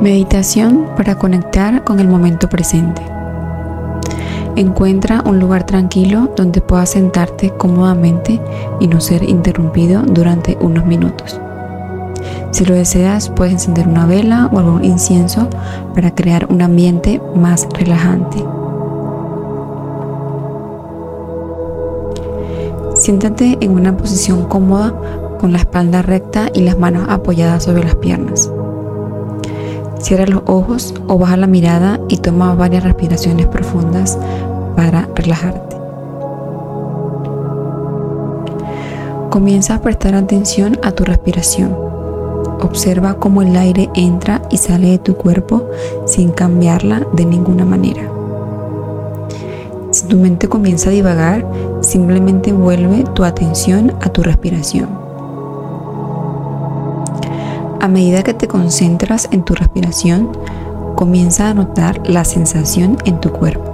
Meditación para conectar con el momento presente. Encuentra un lugar tranquilo donde puedas sentarte cómodamente y no ser interrumpido durante unos minutos. Si lo deseas, puedes encender una vela o algún incienso para crear un ambiente más relajante. Siéntate en una posición cómoda con la espalda recta y las manos apoyadas sobre las piernas. Cierra los ojos o baja la mirada y toma varias respiraciones profundas para relajarte. Comienza a prestar atención a tu respiración. Observa cómo el aire entra y sale de tu cuerpo sin cambiarla de ninguna manera. Si tu mente comienza a divagar, simplemente vuelve tu atención a tu respiración. A medida que te concentras en tu respiración, comienza a notar la sensación en tu cuerpo.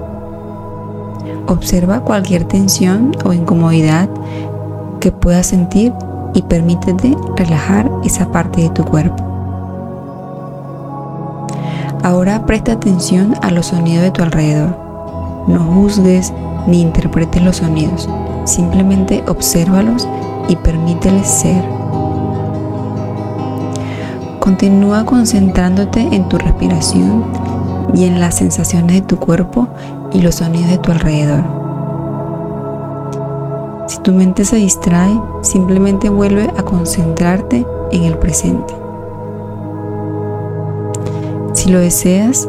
Observa cualquier tensión o incomodidad que puedas sentir y permítete relajar esa parte de tu cuerpo. Ahora presta atención a los sonidos de tu alrededor. No juzgues ni interpretes los sonidos, simplemente obsérvalos y permíteles ser. Continúa concentrándote en tu respiración y en las sensaciones de tu cuerpo y los sonidos de tu alrededor. Si tu mente se distrae, simplemente vuelve a concentrarte en el presente. Si lo deseas,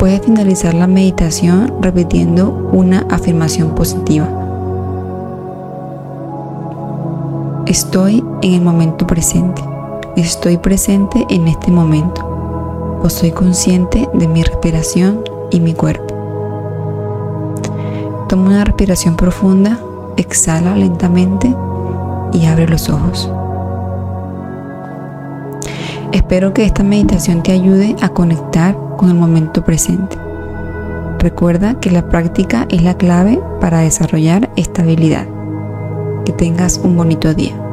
puedes finalizar la meditación repitiendo una afirmación positiva. Estoy en el momento presente. Estoy presente en este momento o soy consciente de mi respiración y mi cuerpo. Toma una respiración profunda, exhala lentamente y abre los ojos. Espero que esta meditación te ayude a conectar con el momento presente. Recuerda que la práctica es la clave para desarrollar esta habilidad. Que tengas un bonito día.